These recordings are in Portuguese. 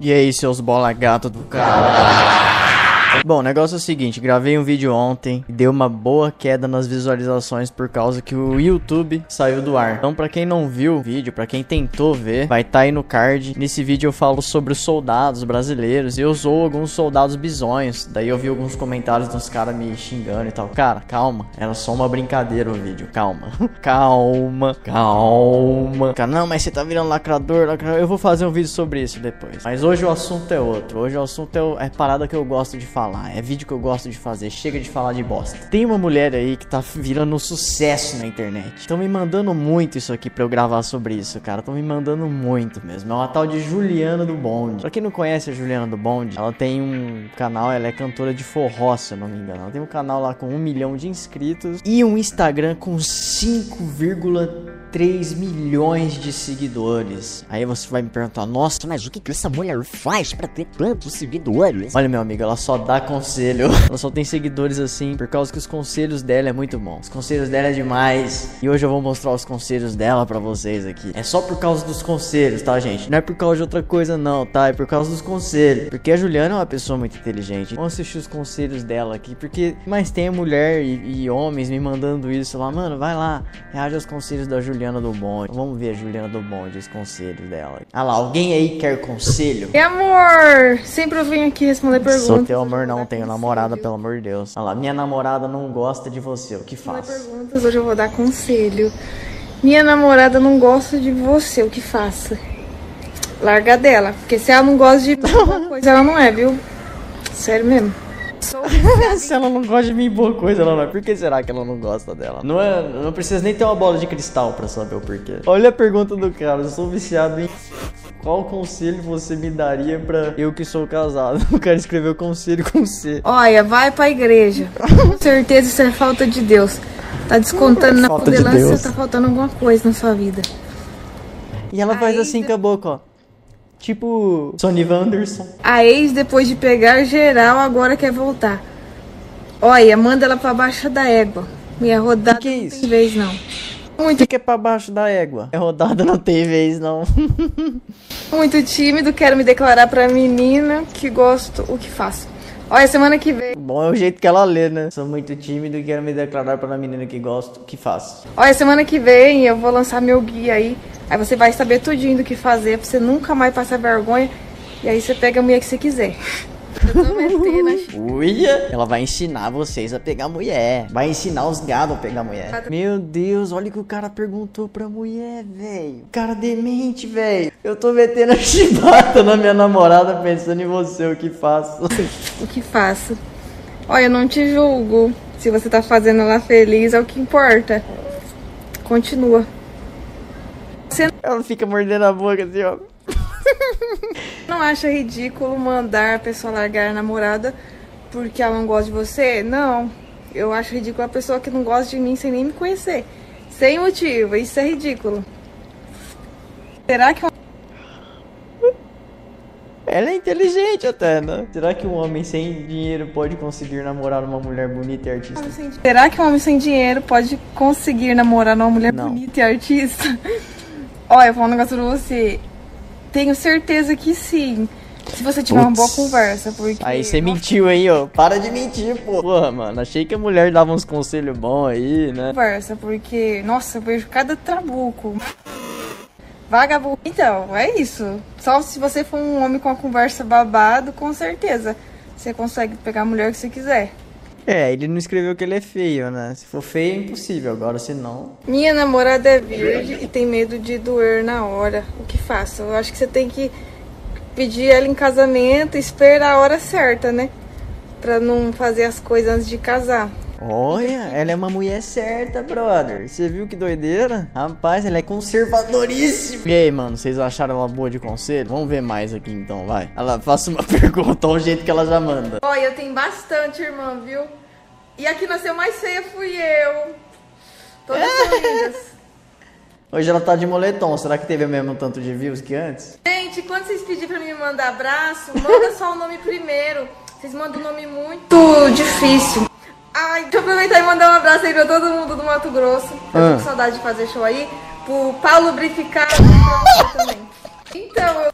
E aí, seus bola gato do cara. Bom, o negócio é o seguinte, gravei um vídeo ontem e deu uma boa queda nas visualizações por causa que o YouTube saiu do ar. Então, pra quem não viu o vídeo, pra quem tentou ver, vai estar tá aí no card. Nesse vídeo eu falo sobre os soldados brasileiros e eu usou alguns soldados bizonhos. Daí eu vi alguns comentários dos caras me xingando e tal. Cara, calma, era só uma brincadeira o vídeo, calma. calma, calma. Cara, não, mas você tá virando lacrador, lacrador. Eu vou fazer um vídeo sobre isso depois. Mas hoje o assunto é outro. Hoje o assunto é, é parada que eu gosto de falar falar, é vídeo que eu gosto de fazer, chega de falar de bosta. Tem uma mulher aí que tá virando um sucesso na internet. Estão me mandando muito isso aqui pra eu gravar sobre isso, cara. Estão me mandando muito mesmo. É uma tal de Juliana do Bonde. Pra quem não conhece a Juliana do Bonde, ela tem um canal, ela é cantora de forró, se eu não me engano. Ela tem um canal lá com um milhão de inscritos e um Instagram com 5,3 milhões de seguidores. Aí você vai me perguntar, nossa, mas o que, que essa mulher faz para ter tantos seguidores? Olha, meu amigo, ela só dá conselho. Ela só tem seguidores assim por causa que os conselhos dela é muito bom. Os conselhos dela é demais. E hoje eu vou mostrar os conselhos dela para vocês aqui. É só por causa dos conselhos, tá, gente? Não é por causa de outra coisa não, tá? É por causa dos conselhos. Porque a Juliana é uma pessoa muito inteligente. Vamos assistir os conselhos dela aqui, porque mais tem mulher e, e homens me mandando isso lá, mano, vai lá, reage aos conselhos da Juliana do Bonde. Vamos ver a Juliana do Bonde, os conselhos dela. Ah lá, alguém aí quer conselho? E amor, sempre eu venho aqui responder perguntas. Sou teu amor não tenho namorada, pelo amor de Deus. Olha lá, minha namorada não gosta de você, o que faz? Perguntas, hoje eu vou dar conselho. Minha namorada não gosta de você, o que faça? Larga dela, porque se ela não gosta de alguma coisa, ela não é, viu? Sério mesmo. Se ela não gosta de mim, boa coisa, ela não é. Por que será que ela não gosta dela? Não, é, não precisa nem ter uma bola de cristal pra saber o porquê. Olha a pergunta do cara, eu sou viciado em qual conselho você me daria pra eu que sou casado? O cara escreveu conselho com C. Olha, vai pra igreja. Com certeza isso é falta de Deus. Tá descontando na condelância, de tá faltando alguma coisa na sua vida. E ela faz assim com a boca, ó. Tipo Sony Wanderson. A ex, depois de pegar geral, agora quer voltar. Olha, manda ela pra baixo da égua. Minha rodada que que é isso? não tem vez, não. Muito. que é pra baixo da égua? É rodada, não tem vez, não. Muito tímido, quero me declarar pra menina que gosto, o que faço. Olha, semana que vem. Bom é o jeito que ela lê, né? Sou muito tímido e quero me declarar pra menina que gosto, o que faço. Olha, semana que vem eu vou lançar meu guia aí Aí você vai saber tudinho do que fazer pra você nunca mais passar vergonha. E aí você pega a mulher que você quiser. Uia, ela vai ensinar vocês a pegar mulher. Vai ensinar os gados a pegar mulher. Meu Deus, olha o que o cara perguntou pra mulher, velho. Cara demente, velho. Eu tô metendo a chibata na minha namorada pensando em você, o que faço? O que faço? Olha, eu não te julgo. Se você tá fazendo ela feliz, é o que importa. Continua. Você Ela fica mordendo a boca assim, ó. Não acha ridículo mandar a pessoa largar a namorada porque ela não gosta de você? Não. Eu acho ridículo a pessoa que não gosta de mim sem nem me conhecer. Sem motivo. Isso é ridículo. Será que ela é inteligente até, né? Será que um homem sem dinheiro pode conseguir namorar uma mulher bonita e artista? Será que um homem sem dinheiro pode conseguir namorar uma mulher Não. bonita e artista? Olha, eu vou falar um negócio pra você. Tenho certeza que sim. Se você tiver Puts. uma boa conversa, porque... Aí você mentiu aí, ó. Para de mentir, pô. Porra, mano, achei que a mulher dava uns conselhos bons aí, né? Conversa, porque... Nossa, eu vejo cada trabuco. Vagabundo. Então, é isso. Só se você for um homem com a conversa babado, com certeza. Você consegue pegar a mulher que você quiser. É, ele não escreveu que ele é feio, né? Se for feio, é impossível. Agora, se não. Minha namorada é virgem e tem medo de doer na hora. O que faço? Eu acho que você tem que pedir ela em casamento e esperar a hora certa, né? Pra não fazer as coisas antes de casar. Olha, ela é uma mulher certa, brother. Você viu que doideira? Rapaz, ela é conservadoríssima. E aí, mano, vocês acharam ela boa de conselho? Vamos ver mais aqui então, vai. Ela faça uma pergunta ao jeito que ela já manda. Olha, eu tenho bastante, irmã, viu? E aqui nasceu mais feia fui eu. Todas lindas. Hoje ela tá de moletom. Será que teve o mesmo tanto de views que antes? Gente, quando vocês pedirem pra me mandar abraço, manda só o nome primeiro. Vocês mandam um nome muito difícil. Ai, deixa eu aproveitar e mandar um abraço aí pra todo mundo do Mato Grosso. Eu ah. tô com ah. saudade de fazer show aí. Pro Paulo você também. Então, eu.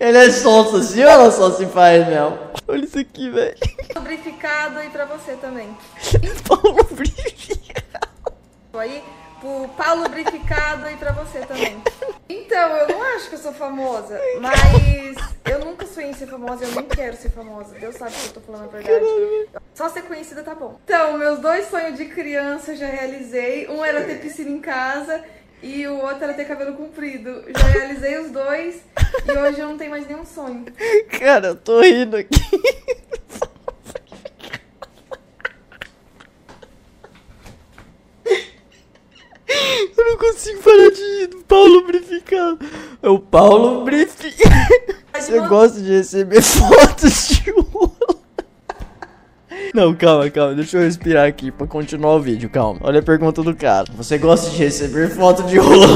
Ele é sonso, assim ou só se faz, mesmo? Olha isso aqui, velho. Lubrificado e pra você também. Paulo Lubrificado. Aí, pro pau lubrificado e pra você também. Então, eu não acho que eu sou famosa, mas eu nunca sonhei em ser famosa, eu nem quero ser famosa. Deus sabe que eu tô falando a verdade. Só ser conhecida tá bom. Então, meus dois sonhos de criança eu já realizei. Um era ter piscina em casa e o outro era ter cabelo comprido. Já realizei os dois e hoje eu não tenho mais nenhum sonho. Cara, eu tô rindo aqui. Eu não consigo parar de do pau lubrificado. É o pau lubrificado. Você gosta de receber fotos de rola? Não, calma, calma. Deixa eu respirar aqui pra continuar o vídeo, calma. Olha a pergunta do cara. Você gosta de receber foto de rola?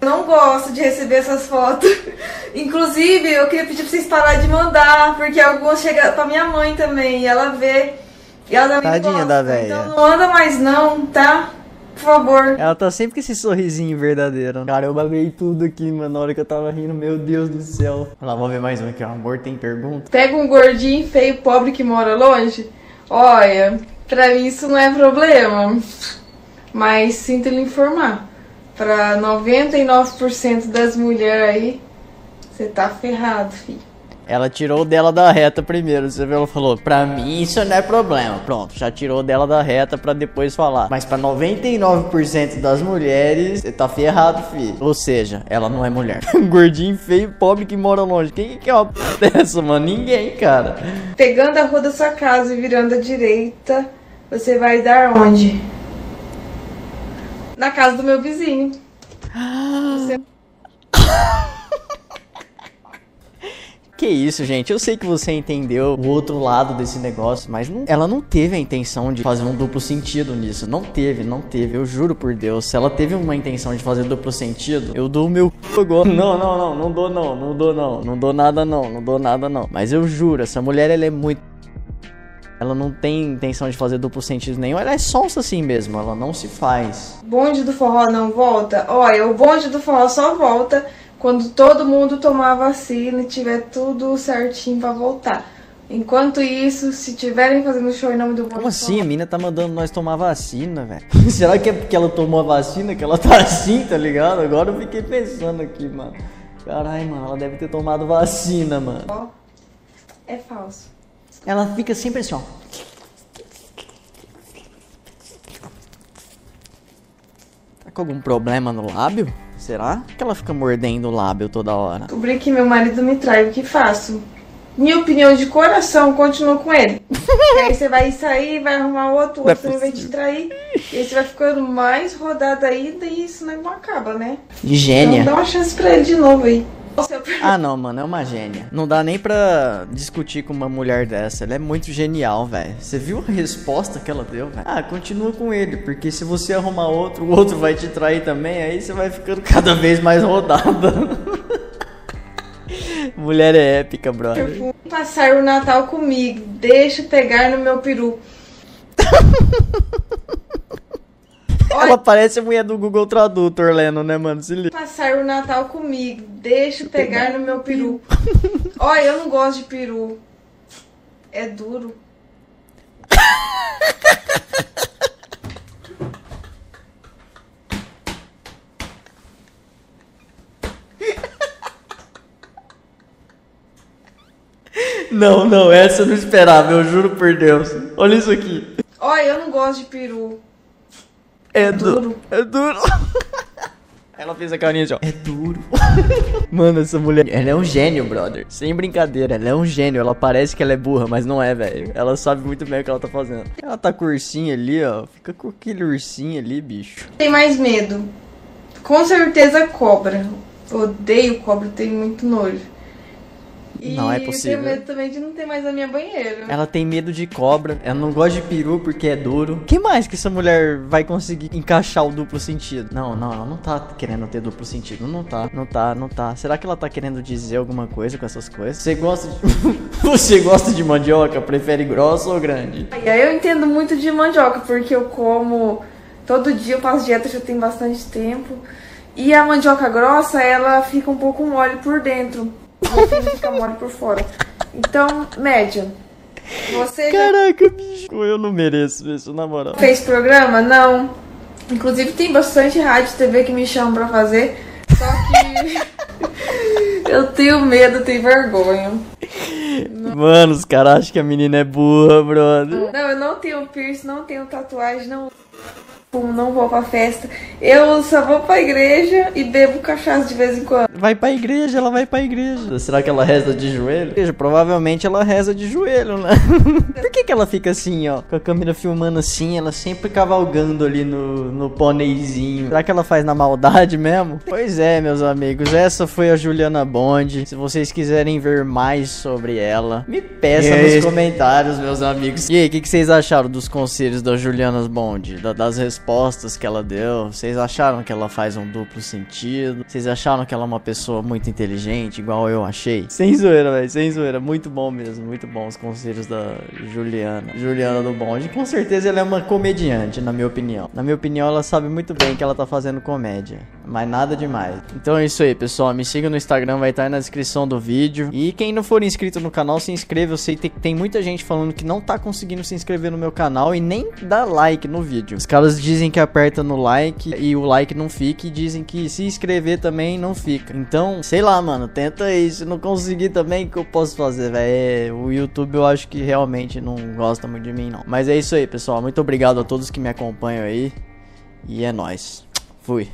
Eu não gosto de receber essas fotos. Inclusive, eu queria pedir pra vocês pararem de mandar, porque algumas chegam pra minha mãe também, e ela vê. E ela Tadinha gosta. da véia. Então não manda mais não, tá? Por favor. Ela tá sempre com esse sorrisinho verdadeiro. Cara, eu baguei tudo aqui, mano, na hora que eu tava rindo. Meu Deus do céu. Olha lá, vamos ver mais um aqui, ó. Amor tem pergunta. Pega um gordinho feio, pobre que mora longe. Olha, pra mim isso não é problema. Mas sinto lhe informar. Pra 99% das mulheres aí, você tá ferrado, filho. Ela tirou dela da reta primeiro. Você viu? Ela falou: Pra mim isso não é problema. Pronto, já tirou dela da reta pra depois falar. Mas pra 99% das mulheres, você tá ferrado, filho. Ou seja, ela não é mulher. Um gordinho feio, pobre que mora longe. Quem que quer uma p dessa, mano? Ninguém, cara. Pegando a rua da sua casa e virando à direita, você vai dar onde? Na casa do meu vizinho. Você Que isso, gente? Eu sei que você entendeu o outro lado desse negócio, mas não- ela não teve a intenção de fazer um duplo sentido nisso. Não teve, não teve. Eu juro por Deus. Se ela teve uma intenção de fazer duplo sentido, eu dou o meu c agora. Não, não, não, não dou não, não dou não, não dou nada não, não dou nada não. Mas eu juro, essa mulher ela é muito ela não tem intenção de fazer duplo sentido nenhum, ela é sonsa assim mesmo, ela não se faz. bonde do forró não volta? Olha, o bonde do forró só volta quando todo mundo tomar vacina e tiver tudo certinho pra voltar. Enquanto isso, se tiverem fazendo show em nome do bonde Como assim? A mina tá mandando nós tomar vacina, velho. Será que é porque ela tomou a vacina que ela tá assim, tá ligado? Agora eu fiquei pensando aqui, mano. Caralho, mano, ela deve ter tomado vacina, mano. é falso. Ela fica sempre assim, ó. Tá com algum problema no lábio? Será que ela fica mordendo o lábio toda hora? Descobri que meu marido me trai, o que faço? Minha opinião de coração, continuo com ele. e aí você vai sair, vai arrumar outro, é outro também vai te trair. E aí você vai ficando mais rodada ainda e isso não acaba, né? Gênia. Então dá uma chance pra ele de novo aí. Você- Ah, não, mano, é uma gênia. Não dá nem pra discutir com uma mulher dessa. Ela é muito genial, velho. Você viu a resposta que ela deu, velho? Ah, continua com ele, porque se você arrumar outro, o outro vai te trair também, aí você vai ficando cada vez mais rodada. mulher é épica, brother. Passar o Natal comigo, deixa pegar no meu peru. Ela parece a mulher do Google Tradutor, Leno, né, mano? Se liga. Passar o Natal comigo, deixa eu pegar no meu peru. Olha, eu não gosto de peru. É duro. Não, não, essa eu não esperava, eu juro por Deus. Olha isso aqui. Olha, eu não gosto de peru. É duro. duro. É duro. Ela fez a carinha assim, ó. É duro. Mano, essa mulher. Ela é um gênio, brother. Sem brincadeira, ela é um gênio. Ela parece que ela é burra, mas não é, velho. Ela sabe muito bem o que ela tá fazendo. Ela tá com o ursinho ali, ó. Fica com aquele ursinho ali, bicho. Tem mais medo? Com certeza cobra. Odeio cobra, tenho muito nojo. E Não é eu possível. tenho medo também de não ter mais a minha banheira. Ela tem medo de cobra. Ela não gosta de peru porque é duro. que mais que essa mulher vai conseguir encaixar o duplo sentido? Não, não, ela não tá querendo ter duplo sentido. Não tá, não tá, não tá. Será que ela tá querendo dizer alguma coisa com essas coisas? Você gosta de. Você gosta de mandioca? Prefere grossa ou grande? E aí eu entendo muito de mandioca, porque eu como todo dia, eu faço dieta já tem bastante tempo. E a mandioca grossa, ela fica um pouco mole por dentro. Golfinho fica mole por fora. Então, média. Você Caraca, bicho. Eu não mereço isso, na moral. fez programa? Não. Inclusive tem bastante rádio e TV que me chamam pra fazer. Só que eu tenho medo, tenho vergonha. Mano, os caras acham que a menina é burra, brother. Não, eu não tenho piercing, não tenho tatuagem, não fumo, não vou pra festa. Eu só vou pra igreja e bebo cachaça de vez em quando. Vai pra igreja, ela vai pra igreja. Será que ela reza de joelho? Igreja, Provavelmente ela reza de joelho, né? Por que, que ela fica assim, ó? Com a câmera filmando assim, ela sempre cavalgando ali no, no pôneizinho. Será que ela faz na maldade mesmo? Pois é, meus amigos, essa foi a Juliana Bond. Se vocês quiserem ver mais sobre ela, me peça nos comentários, meus amigos. E aí, o que, que vocês acharam dos conselhos da Juliana Bond? Da- das respostas que ela deu? Vocês acharam que ela faz um duplo sentido? Vocês acharam que ela é uma pessoa muito inteligente, igual eu achei? Sem zoeira, velho, sem zoeira. Muito bom mesmo, muito bom os conselhos da Juliana. Juliana do Bond. Com certeza ela é uma comediante, na minha opinião. Na minha opinião, ela sabe muito bem que ela tá fazendo comédia. Mas nada demais. Então é isso aí, pessoal. Me siga no Instagram, vai estar aí na descrição do vídeo. E quem não for inscrito no canal, se inscreva. Eu sei que tem muita gente falando que não tá conseguindo se inscrever no meu canal e nem dá like no vídeo. Os caras dizem que aperta no like e o like não fica. E dizem que se inscrever também não fica. Então, sei lá, mano. Tenta. Se não conseguir também, o que eu posso fazer, velho? O YouTube eu acho que realmente não gosta muito de mim, não. Mas é isso aí, pessoal. Muito obrigado a todos que me acompanham aí. E é nóis. Fui.